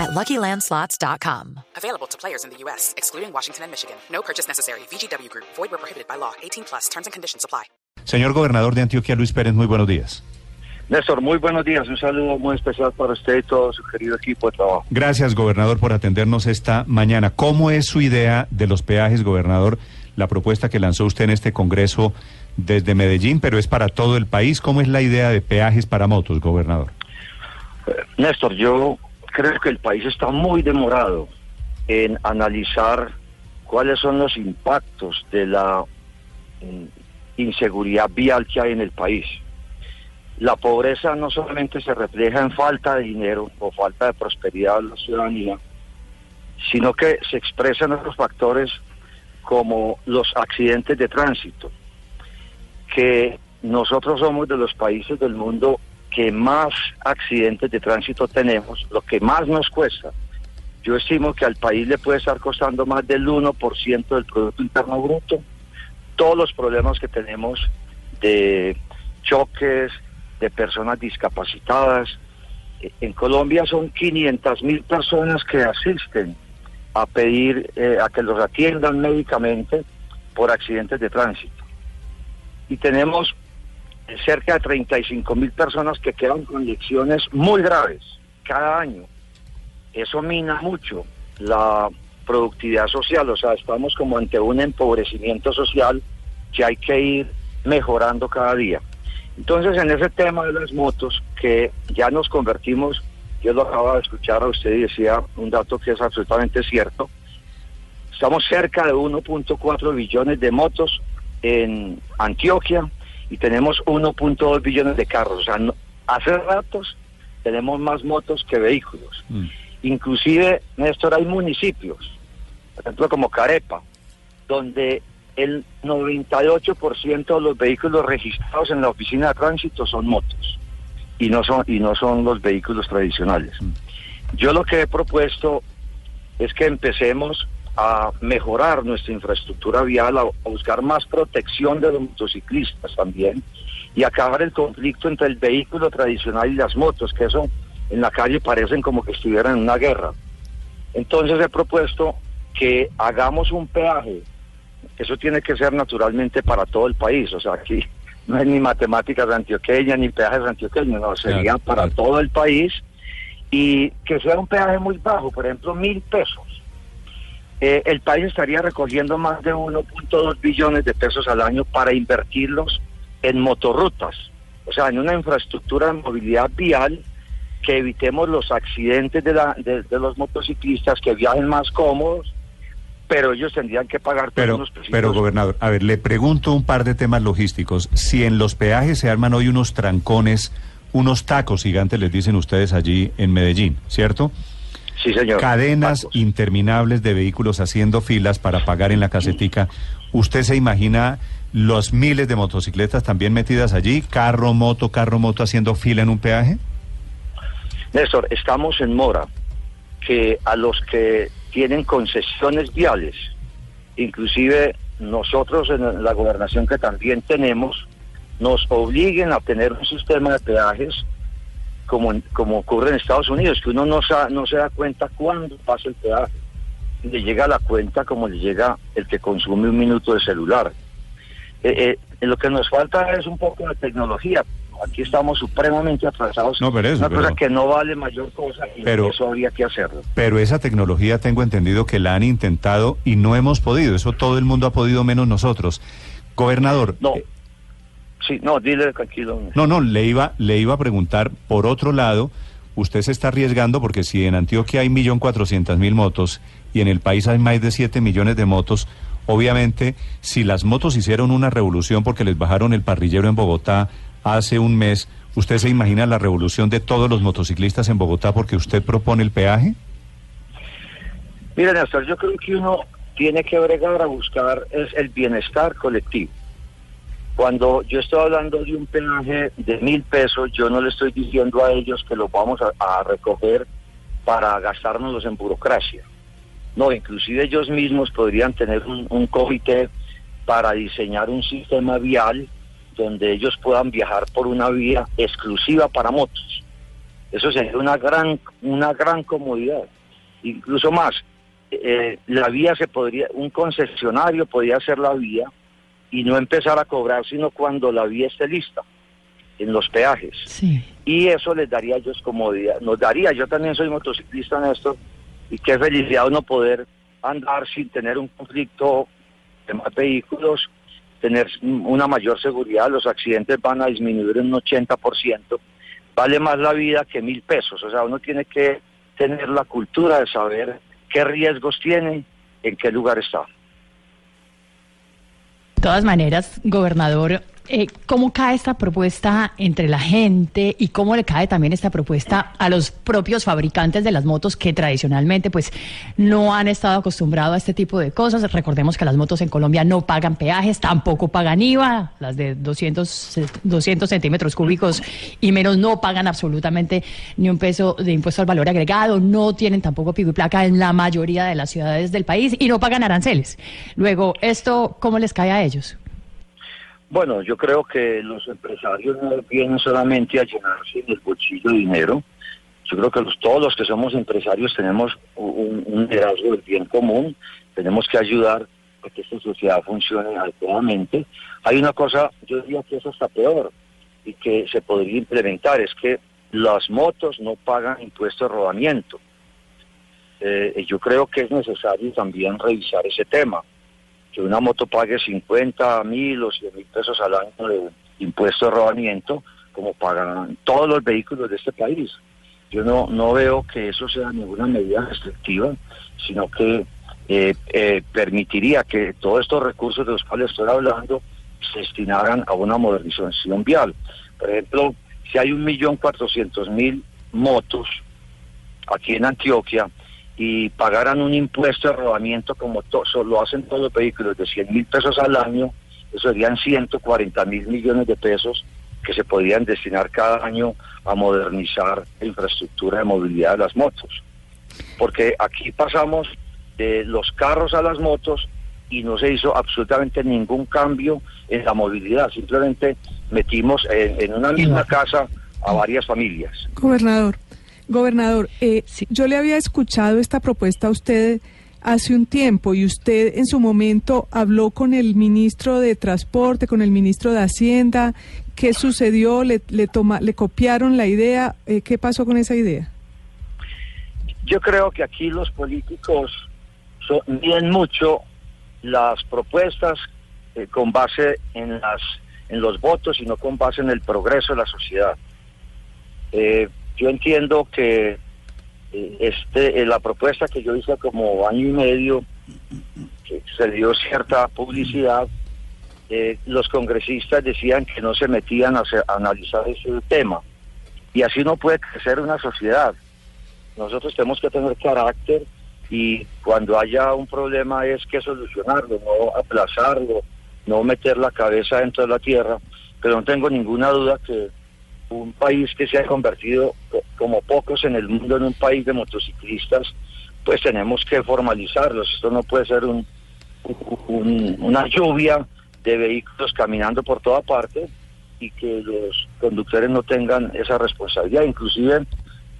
at LuckyLandSlots.com. Available to players in the U.S., excluding Washington and Michigan. No purchase necessary. VGW Group. Void where prohibited by law. 18 plus. Terms and conditions apply. Señor gobernador de Antioquia, Luis Pérez, muy buenos días. Néstor, muy buenos días. Un saludo muy especial para usted y todo su querido equipo de trabajo. Gracias, gobernador, por atendernos esta mañana. ¿Cómo es su idea de los peajes, gobernador? La propuesta que lanzó usted en este Congreso desde Medellín, pero es para todo el país. ¿Cómo es la idea de peajes para motos, gobernador? Eh, Néstor, yo creo que el país está muy demorado en analizar cuáles son los impactos de la mm, inseguridad vial que hay en el país. La pobreza no solamente se refleja en falta de dinero o falta de prosperidad de la ciudadanía, sino que se expresa en otros factores como los accidentes de tránsito, que nosotros somos de los países del mundo que más accidentes de tránsito tenemos, lo que más nos cuesta. Yo estimo que al país le puede estar costando más del 1% del Producto Interno Bruto. Todos los problemas que tenemos de choques, de personas discapacitadas. Eh, En Colombia son 500 mil personas que asisten a pedir eh, a que los atiendan médicamente por accidentes de tránsito. Y tenemos cerca de 35 mil personas que quedan con lecciones muy graves cada año. Eso mina mucho la productividad social, o sea, estamos como ante un empobrecimiento social que hay que ir mejorando cada día. Entonces, en ese tema de las motos, que ya nos convertimos, yo lo acabo de escuchar a usted y decía un dato que es absolutamente cierto, estamos cerca de 1.4 billones de motos en Antioquia, y tenemos 1.2 billones de carros. O sea, no- hace ratos tenemos más motos que vehículos. Mm. Inclusive, Néstor, hay municipios, por ejemplo como Carepa, donde el 98% de los vehículos registrados en la oficina de tránsito son motos y no son y no son los vehículos tradicionales. Yo lo que he propuesto es que empecemos a mejorar nuestra infraestructura vial, a, a buscar más protección de los motociclistas también y acabar el conflicto entre el vehículo tradicional y las motos, que eso en la calle parecen como que estuvieran en una guerra. Entonces he propuesto que hagamos un peaje. Eso tiene que ser naturalmente para todo el país. O sea, aquí no es ni matemáticas antioqueñas ni peajes antioqueños, no, sería Claro, para claro. todo el país y que sea un peaje muy bajo, por ejemplo, mil pesos. Eh, el país estaría recogiendo más de 1.2 billones de pesos al año para invertirlos en motorrutas, o sea, en una infraestructura de movilidad vial que evitemos los accidentes de, la, de, de los motociclistas, que viajen más cómodos, pero ellos tendrían que pagar todos Pero, los pesitos. pero gobernador, a ver, le pregunto un par de temas logísticos. Si en los peajes se arman hoy unos trancones, unos tacos gigantes, les dicen ustedes allí en Medellín, ¿cierto? Sí, señor. Cadenas interminables de vehículos haciendo filas para pagar en la casetica. ¿Usted se imagina los miles de motocicletas también metidas allí? Carro, moto, carro, moto haciendo fila en un peaje? Néstor, estamos en mora que a los que tienen concesiones viales, inclusive nosotros en la gobernación que también tenemos, nos obliguen a tener un sistema de peajes como, como ocurre en Estados Unidos, que uno no, sa- no se da cuenta cuándo pasa el peaje. Le llega la cuenta como le llega el que consume un minuto de celular. Eh, eh, lo que nos falta es un poco de tecnología. Aquí estamos supremamente atrasados. No, pero eso, Una cosa que no vale mayor cosa y Pero- eso habría que hacerlo. Pero esa tecnología tengo entendido que la han intentado y no hemos podido. Eso todo el mundo ha podido menos nosotros. Gobernador. No, eh, sí, no, dile tranquilo. No, no, le iba, le iba a preguntar, por otro lado, usted se está arriesgando porque si en Antioquia hay 1.400.000 motos y en el país hay más de 7 millones de motos, obviamente, si las motos hicieron una revolución porque les bajaron el parrillero en Bogotá hace un mes, ¿usted se imagina la revolución de todos los motociclistas en Bogotá porque usted propone el peaje? Mire, Néstor, yo creo que uno tiene que bregar a buscar es el bienestar colectivo. Cuando yo estoy hablando de un peaje de mil pesos, yo no le estoy diciendo a ellos que lo vamos a, a recoger para gastárnoslos en burocracia. No, inclusive ellos mismos podrían tener un, un comité para diseñar un sistema vial donde ellos puedan viajar por una vía exclusiva para motos. Eso sería una gran, una gran comodidad. Incluso más, eh, la vía se podría, un concesionario podría hacer la vía y no empezar a cobrar sino cuando la vía esté lista en los peajes. Sí. Y eso les daría a ellos comodidad, nos daría, yo también soy motociclista en esto, y qué felicidad uno poder andar sin tener un conflicto de más vehículos, tener una mayor seguridad, los accidentes van a disminuir en un 80%, vale más la vida que mil pesos, o sea, uno tiene que tener la cultura de saber qué riesgos tiene, en qué lugar está. Todas maneras, gobernador, eh, ¿cómo cae esta propuesta entre la gente y cómo le cae también esta propuesta a los propios fabricantes de las motos que tradicionalmente pues no han estado acostumbrados a este tipo de cosas? Recordemos que las motos en Colombia no pagan peajes, tampoco pagan IVA, las de 200, 200 centímetros cúbicos y menos no pagan absolutamente ni un peso de impuesto al valor agregado, no tienen tampoco pico y placa en la mayoría de las ciudades del país y no pagan aranceles. Luego, ¿esto cómo les cae a ellos? Bueno, yo creo que los empresarios no vienen solamente a llenarse el bolsillo de dinero. Yo creo que los, todos los que somos empresarios tenemos un, un liderazgo del bien común, tenemos que ayudar a que esta sociedad funcione adecuadamente. Hay una cosa, yo diría que eso está peor y que se podría implementar, es que las motos no pagan impuestos de rodamiento. Eh, yo creo que es necesario también revisar ese tema que una moto pague 50 mil o 100 mil pesos al año de impuesto de rodamiento, como pagan todos los vehículos de este país. Yo no, no veo que eso sea ninguna medida restrictiva, sino que eh, eh, permitiría que todos estos recursos de los cuales estoy hablando se destinaran a una modernización vial. Por ejemplo, si hay un millón cuatrocientos mil motos aquí en Antioquia, y pagaran un impuesto de rodamiento como lo hacen todos los vehículos de 100 mil pesos al año, eso serían 140 mil millones de pesos que se podrían destinar cada año a modernizar la infraestructura de movilidad de las motos. Porque aquí pasamos de los carros a las motos y no se hizo absolutamente ningún cambio en la movilidad, simplemente metimos en, en una misma casa a varias familias. Gobernador. Gobernador, eh, sí. yo le había escuchado esta propuesta a usted hace un tiempo y usted en su momento habló con el ministro de Transporte, con el ministro de Hacienda. ¿Qué sucedió? ¿Le, le, toma, le copiaron la idea? Eh, ¿Qué pasó con esa idea? Yo creo que aquí los políticos son, miden mucho las propuestas eh, con base en, las, en los votos y no con base en el progreso de la sociedad. Eh, yo entiendo que eh, este eh, la propuesta que yo hice como año y medio que se dio cierta publicidad eh, los congresistas decían que no se metían a, a, analizar ese tema. Y así no puede crecer una sociedad. Nosotros tenemos que tener carácter y cuando haya un problema es que solucionarlo no aplazarlo no meter la cabeza dentro de la tierra. Pero no tengo ninguna duda que un país que se ha convertido como pocos en el mundo en un país de motociclistas, pues tenemos que formalizarlos. Esto no puede ser un, un, una lluvia de vehículos caminando por toda parte y que los conductores no tengan esa responsabilidad. Inclusive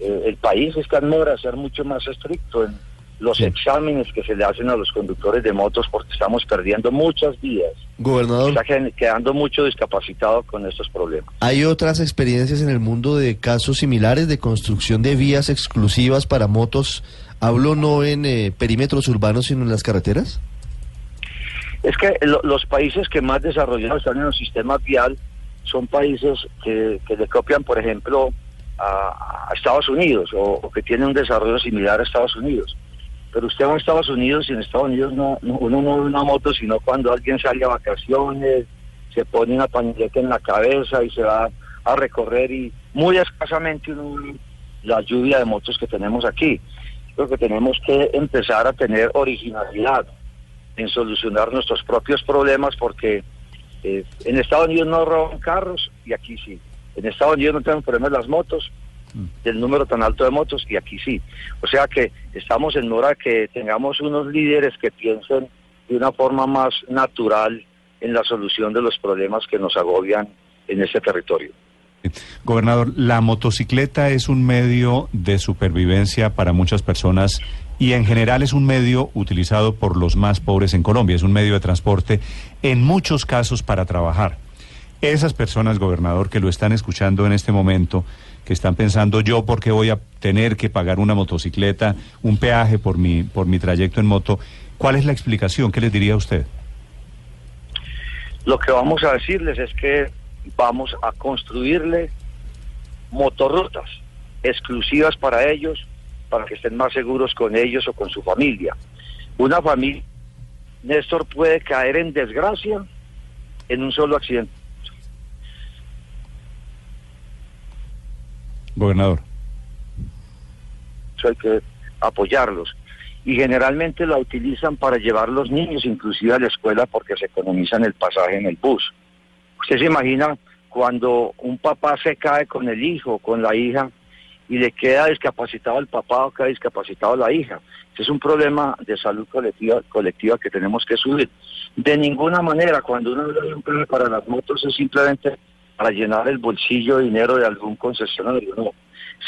eh, el país está en mora a ser mucho más estricto en los exámenes que se le hacen a los conductores de motos porque estamos perdiendo muchas vías. Gobernador. Está quedando mucho discapacitado con estos problemas. ¿Hay otras experiencias en el mundo de casos similares de construcción de vías exclusivas para motos? Hablo no en eh, perímetros urbanos, sino en las carreteras. Es que lo, los países que más desarrollados están en el sistema vial son países que, que le copian, por ejemplo, a, a Estados Unidos o, o que tienen un desarrollo similar a Estados Unidos pero usted va a Estados Unidos y en Estados Unidos no, no, uno no ve una moto sino cuando alguien sale a vacaciones, se pone una pañoleta en la cabeza y se va a recorrer y muy escasamente uno la lluvia de motos que tenemos aquí. Creo que tenemos que empezar a tener originalidad en solucionar nuestros propios problemas porque Eh, en Estados Unidos no roban carros y aquí sí. En Estados Unidos no tenemos problemas las motos, del número tan alto de motos y aquí sí. O sea que estamos en hora que tengamos unos líderes que piensen de una forma más natural en la solución de los problemas que nos agobian en este territorio. Gobernador, la motocicleta es un medio de supervivencia para muchas personas y en general es un medio utilizado por los más pobres en Colombia, es un medio de transporte en muchos casos para trabajar. Esas personas, gobernador, que lo están escuchando en este momento, que están pensando yo por qué voy a tener que pagar una motocicleta, un peaje por mi, por mi trayecto en moto, ¿cuál es la explicación? ¿Qué les diría usted? Lo que vamos a decirles es que vamos a construirle motorrutas exclusivas para ellos, para que estén más seguros con ellos o con su familia. Una familia, Néstor, puede caer en desgracia en un solo accidente. Gobernador. Hay que apoyarlos. Y generalmente la utilizan para llevar los niños inclusive a la escuela porque se economizan el pasaje en el bus. Usted se imagina cuando un papá se cae con el hijo, con la hija, y le queda discapacitado el papá o queda discapacitado la hija. Ese es un problema de salud colectiva, colectiva que tenemos que subir. De ninguna manera, cuando uno habla de un plan para las motos es simplemente para llenar el bolsillo de dinero de algún concesionario, no.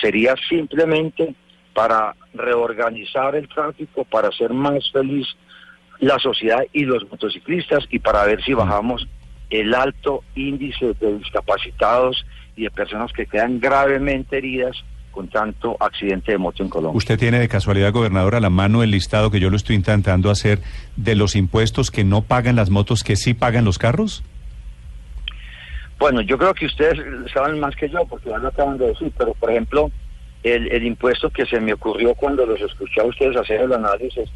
Sería simplemente para reorganizar el tráfico, para hacer más feliz la sociedad y los motociclistas y para ver si bajamos el alto índice de discapacitados y de personas que quedan gravemente heridas con tanto accidente de moto en Colombia. ¿Usted tiene de casualidad, gobernador, a la mano el listado que yo lo estoy intentando hacer de los impuestos que no pagan las motos, que sí pagan los carros? Bueno, yo creo que ustedes saben más que yo, porque ya lo acaban de decir, pero por ejemplo, el, el impuesto que se me ocurrió cuando los escuché a ustedes hacer el análisis,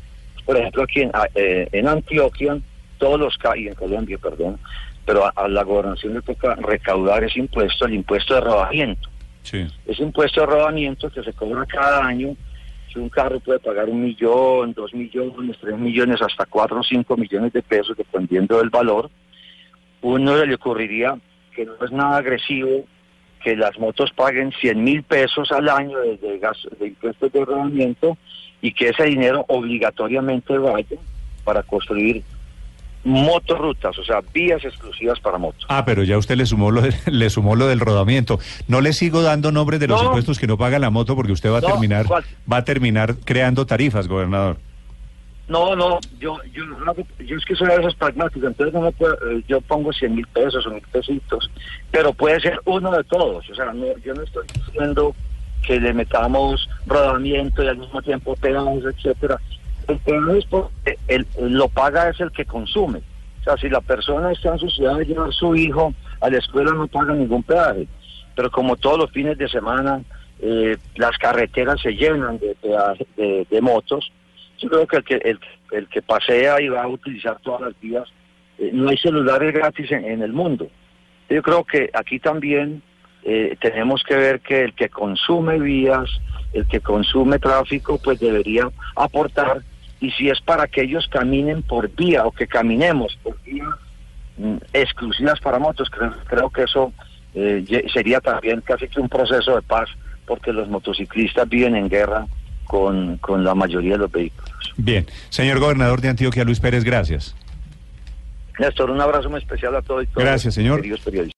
por ejemplo, aquí en, eh, en Antioquia, todos los y en Colombia, perdón, pero a, a, la gobernación le toca recaudar ese impuesto, el impuesto de rodamiento. Sí. Ese impuesto de rodamiento que se cobra cada año, si un carro puede pagar un millón, dos millones, tres millones, hasta cuatro o cinco millones de pesos, dependiendo del valor, uno le ocurriría que no es nada agresivo que las motos paguen 100 mil pesos al año de, de, gas, de impuestos de rodamiento y que ese dinero obligatoriamente vaya para construir motorrutas, o sea, vías exclusivas para motos. Ah, pero ya usted le sumó lo, de, le sumó lo del rodamiento. No le sigo dando nombres de los No. impuestos que no paga la moto porque usted va a No, terminar ¿cuál? va a terminar creando tarifas, gobernador. No, no, yo, yo, yo es que soy a veces pragmático, entonces no puedo, eh, yo pongo 100 mil pesos o mil pesitos, pero puede ser uno de todos, o sea, no, yo no estoy diciendo que le metamos rodamiento y al mismo tiempo pedados, etcétera. El problema es porque el, lo paga es el que consume. O sea, si la persona está en su ciudad de llevar a su hijo a la escuela no paga ningún peaje. Pero como todos los fines de semana eh, las carreteras se llenan de, de motos, yo creo que el que, el, que pasea y va a utilizar todas las vías, eh, no hay celulares gratis en, el mundo. Yo creo que aquí también eh, tenemos que ver que el que consume vías, el que consume tráfico, pues debería aportar. Y si es para que ellos caminen por vía o que caminemos por vías mm, exclusivas para motos, creo, creo que eso eh, sería también casi que un proceso de paz, porque los motociclistas viven en guerra con, con la mayoría de los vehículos. Bien, señor gobernador de Antioquia, Luis Pérez, gracias. Néstor, un abrazo muy especial a todos y todos. Gracias, señor. Queridos periodistas.